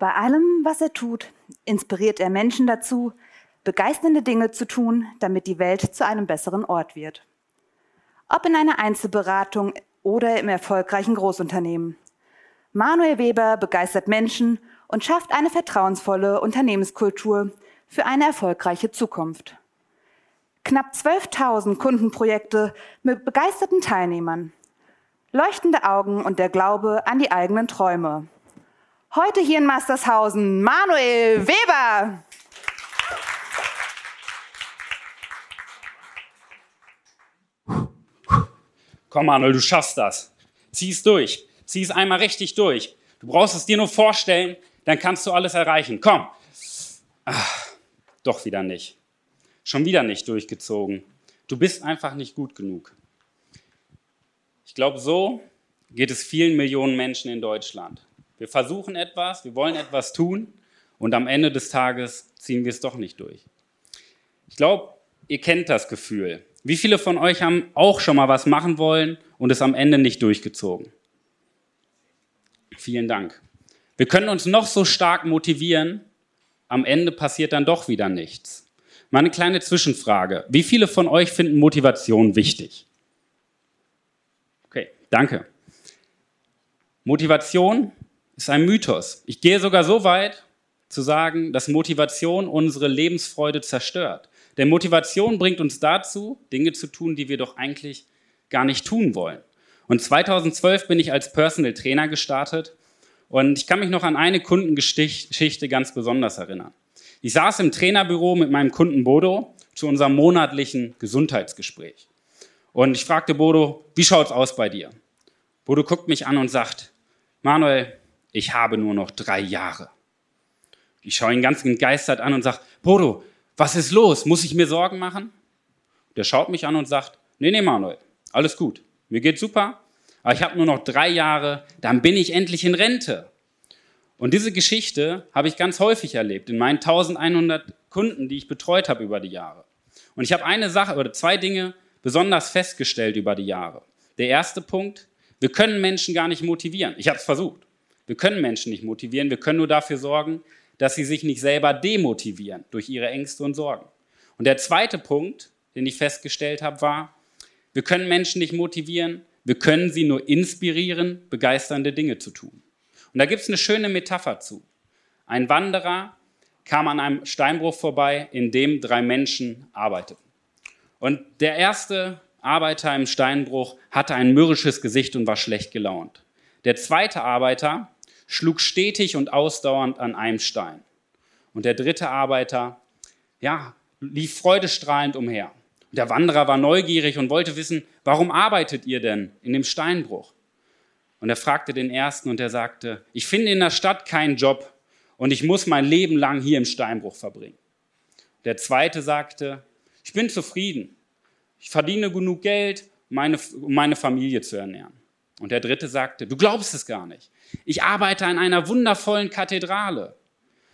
Bei allem, was er tut, inspiriert er Menschen dazu, begeisternde Dinge zu tun, damit die Welt zu einem besseren Ort wird. Ob in einer Einzelberatung oder im erfolgreichen Großunternehmen. Manuel Weber begeistert Menschen und schafft eine vertrauensvolle Unternehmenskultur für eine erfolgreiche Zukunft. Knapp 12.000 Kundenprojekte mit begeisterten Teilnehmern. Leuchtende Augen und der Glaube an die eigenen Träume. Heute hier in Mastershausen Manuel Weber. Komm, Manuel, du schaffst das. Zieh es durch. Zieh es einmal richtig durch. Du brauchst es dir nur vorstellen, dann kannst du alles erreichen. Komm. Ach, doch wieder nicht. Schon wieder nicht durchgezogen. Du bist einfach nicht gut genug. Ich glaube, so geht es vielen Millionen Menschen in Deutschland. Wir versuchen etwas, wir wollen etwas tun und am Ende des Tages ziehen wir es doch nicht durch. Ich glaube, ihr kennt das Gefühl. Wie viele von euch haben auch schon mal was machen wollen und es am Ende nicht durchgezogen? Vielen Dank. Wir können uns noch so stark motivieren, am Ende passiert dann doch wieder nichts. Meine kleine Zwischenfrage. Wie viele von euch finden Motivation wichtig? Okay, danke. Motivation ist ein Mythos. Ich gehe sogar so weit zu sagen, dass Motivation unsere Lebensfreude zerstört. Denn Motivation bringt uns dazu, Dinge zu tun, die wir doch eigentlich gar nicht tun wollen. Und 2012 bin ich als Personal Trainer gestartet und ich kann mich noch an eine Kundengeschichte ganz besonders erinnern. Ich saß im Trainerbüro mit meinem Kunden Bodo zu unserem monatlichen Gesundheitsgespräch. Und ich fragte Bodo, wie schaut's aus bei dir? Bodo guckt mich an und sagt, Manuel, ich habe nur noch drei Jahre. Ich schaue ihn ganz entgeistert an und sage, Bodo, was ist los? Muss ich mir Sorgen machen? Der schaut mich an und sagt, nee, nee, Manuel, alles gut. Mir geht's super, aber ich habe nur noch drei Jahre, dann bin ich endlich in Rente. Und diese Geschichte habe ich ganz häufig erlebt in meinen 1100 Kunden, die ich betreut habe über die Jahre. Und ich habe eine Sache oder zwei Dinge besonders festgestellt über die Jahre. Der erste Punkt, wir können Menschen gar nicht motivieren. Ich habe es versucht. Wir können Menschen nicht motivieren, wir können nur dafür sorgen, dass sie sich nicht selber demotivieren durch ihre Ängste und Sorgen. Und der zweite Punkt, den ich festgestellt habe, war, wir können Menschen nicht motivieren, wir können sie nur inspirieren, begeisternde Dinge zu tun. Und da gibt es eine schöne Metapher zu. Ein Wanderer kam an einem Steinbruch vorbei, in dem drei Menschen arbeiteten. Und der erste Arbeiter im Steinbruch hatte ein mürrisches Gesicht und war schlecht gelaunt. Der zweite Arbeiter schlug stetig und ausdauernd an einem Stein. Und der dritte Arbeiter, ja, lief freudestrahlend umher. Und der Wanderer war neugierig und wollte wissen, warum arbeitet ihr denn in dem Steinbruch? Und er fragte den ersten und er sagte, ich finde in der Stadt keinen Job und ich muss mein Leben lang hier im Steinbruch verbringen. Der zweite sagte, ich bin zufrieden. Ich verdiene genug Geld, meine, um meine Familie zu ernähren. Und der dritte sagte, du glaubst es gar nicht. Ich arbeite an einer wundervollen Kathedrale.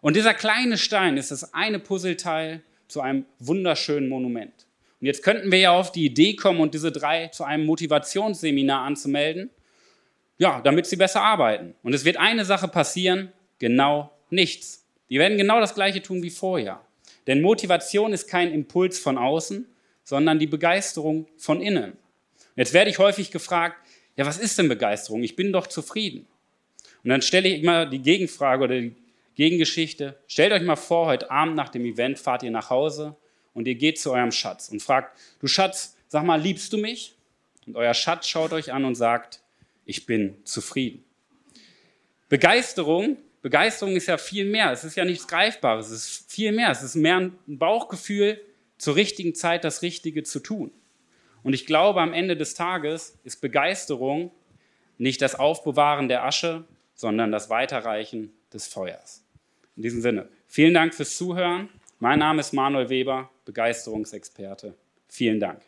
Und dieser kleine Stein ist das eine Puzzleteil zu einem wunderschönen Monument. Und jetzt könnten wir ja auf die Idee kommen und diese drei zu einem Motivationsseminar anzumelden, ja, damit sie besser arbeiten. Und es wird eine Sache passieren, genau nichts. Die werden genau das Gleiche tun wie vorher. Denn Motivation ist kein Impuls von außen, sondern die Begeisterung von innen. Jetzt werde ich häufig gefragt, ja, was ist denn Begeisterung? Ich bin doch zufrieden. Und dann stelle ich immer die Gegenfrage oder die Gegengeschichte. Stellt euch mal vor, heute Abend nach dem Event fahrt ihr nach Hause und ihr geht zu eurem Schatz und fragt, du Schatz, sag mal, liebst du mich? Und euer Schatz schaut euch an und sagt, ich bin zufrieden. Begeisterung, Begeisterung ist ja viel mehr. Es ist ja nichts Greifbares. Es ist viel mehr. Es ist mehr ein Bauchgefühl, zur richtigen Zeit das Richtige zu tun. Und ich glaube, am Ende des Tages ist Begeisterung nicht das Aufbewahren der Asche, sondern das Weiterreichen des Feuers. In diesem Sinne, vielen Dank fürs Zuhören. Mein Name ist Manuel Weber, Begeisterungsexperte. Vielen Dank.